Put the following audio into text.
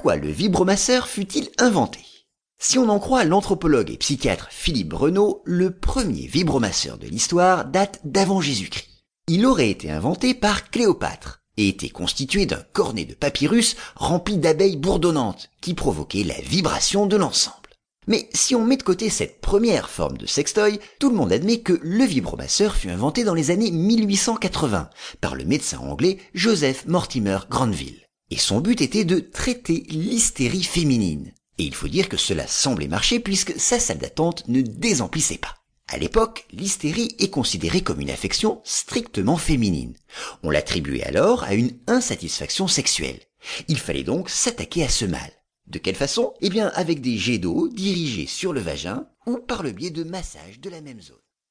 Pourquoi le vibromasseur fut-il inventé? Si on en croit l'anthropologue et psychiatre Philippe Breneau, le premier vibromasseur de l'histoire date d'avant Jésus-Christ. Il aurait été inventé par Cléopâtre et était constitué d'un cornet de papyrus rempli d'abeilles bourdonnantes qui provoquaient la vibration de l'ensemble. Mais si on met de côté cette première forme de sextoy, tout le monde admet que le vibromasseur fut inventé dans les années 1880 par le médecin anglais Joseph Mortimer Granville. Et son but était de traiter l'hystérie féminine. Et il faut dire que cela semblait marcher puisque sa salle d'attente ne désemplissait pas. À l'époque, l'hystérie est considérée comme une affection strictement féminine. On l'attribuait alors à une insatisfaction sexuelle. Il fallait donc s'attaquer à ce mal. De quelle façon? Eh bien avec des jets d'eau dirigés sur le vagin ou par le biais de massage de la même zone.